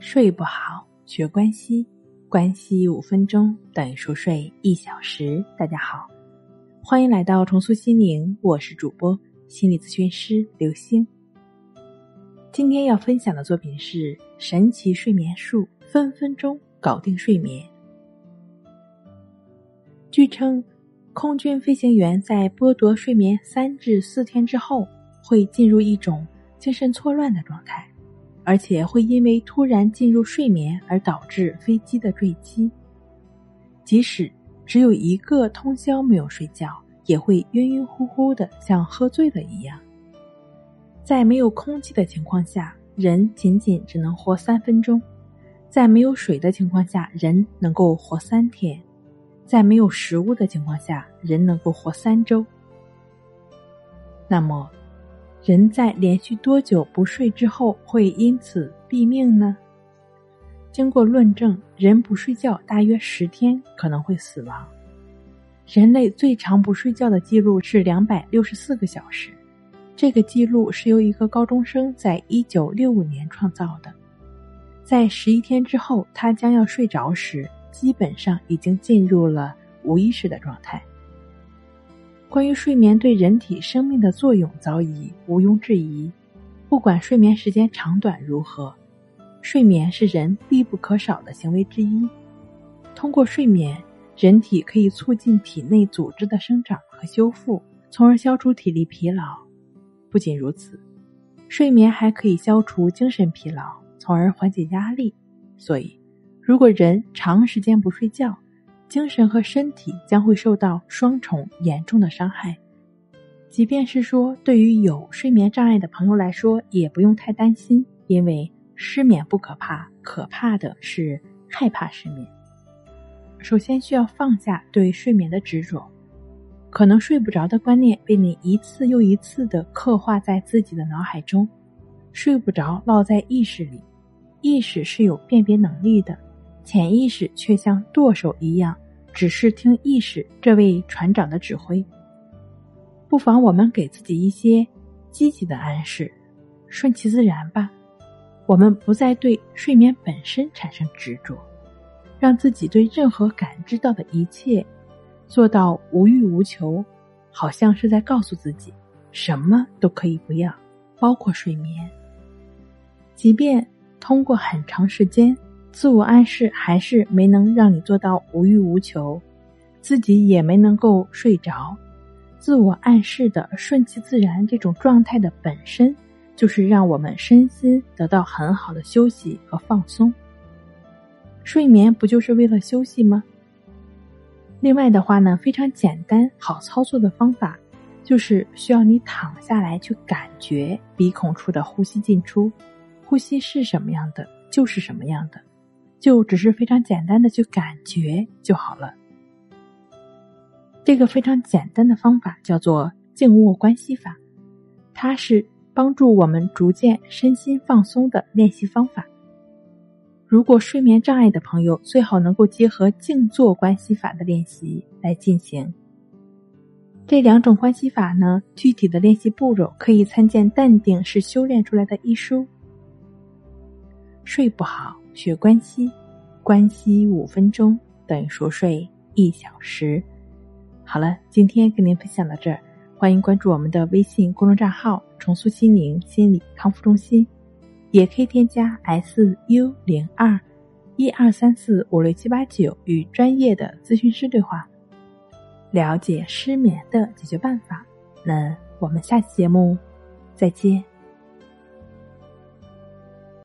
睡不好，学关系，关系五分钟等于熟睡一小时。大家好，欢迎来到重塑心灵，我是主播心理咨询师刘星。今天要分享的作品是《神奇睡眠术》，分分钟搞定睡眠。据称，空军飞行员在剥夺睡眠三至四天之后，会进入一种精神错乱的状态。而且会因为突然进入睡眠而导致飞机的坠机。即使只有一个通宵没有睡觉，也会晕晕乎乎的，像喝醉了一样。在没有空气的情况下，人仅仅只能活三分钟；在没有水的情况下，人能够活三天；在没有食物的情况下，人能够活三周。那么。人在连续多久不睡之后会因此毙命呢？经过论证，人不睡觉大约十天可能会死亡。人类最长不睡觉的记录是两百六十四个小时，这个记录是由一个高中生在一九六五年创造的。在十一天之后，他将要睡着时，基本上已经进入了无意识的状态。关于睡眠对人体生命的作用，早已毋庸置疑。不管睡眠时间长短如何，睡眠是人必不可少的行为之一。通过睡眠，人体可以促进体内组织的生长和修复，从而消除体力疲劳。不仅如此，睡眠还可以消除精神疲劳，从而缓解压力。所以，如果人长时间不睡觉，精神和身体将会受到双重严重的伤害。即便是说，对于有睡眠障碍的朋友来说，也不用太担心，因为失眠不可怕，可怕的是害怕失眠。首先需要放下对睡眠的执着，可能睡不着的观念被你一次又一次的刻画在自己的脑海中，睡不着烙在意识里，意识是有辨别能力的。潜意识却像舵手一样，只是听意识这位船长的指挥。不妨我们给自己一些积极的暗示，顺其自然吧。我们不再对睡眠本身产生执着，让自己对任何感知到的一切做到无欲无求，好像是在告诉自己，什么都可以不要，包括睡眠。即便通过很长时间。自我暗示还是没能让你做到无欲无求，自己也没能够睡着。自我暗示的顺其自然这种状态的本身，就是让我们身心得到很好的休息和放松。睡眠不就是为了休息吗？另外的话呢，非常简单好操作的方法，就是需要你躺下来去感觉鼻孔处的呼吸进出，呼吸是什么样的，就是什么样的。就只是非常简单的去感觉就好了。这个非常简单的方法叫做静卧关系法，它是帮助我们逐渐身心放松的练习方法。如果睡眠障碍的朋友，最好能够结合静坐关系法的练习来进行。这两种关系法呢，具体的练习步骤可以参见《淡定是修炼出来的》一书。睡不好。学关系，关系五分钟等于熟睡一小时。好了，今天跟您分享到这儿，欢迎关注我们的微信公众账号“重塑心灵心理康复中心”，也可以添加 S U 零二一二三四五六七八九与专业的咨询师对话，了解失眠的解决办法。那我们下期节目再见。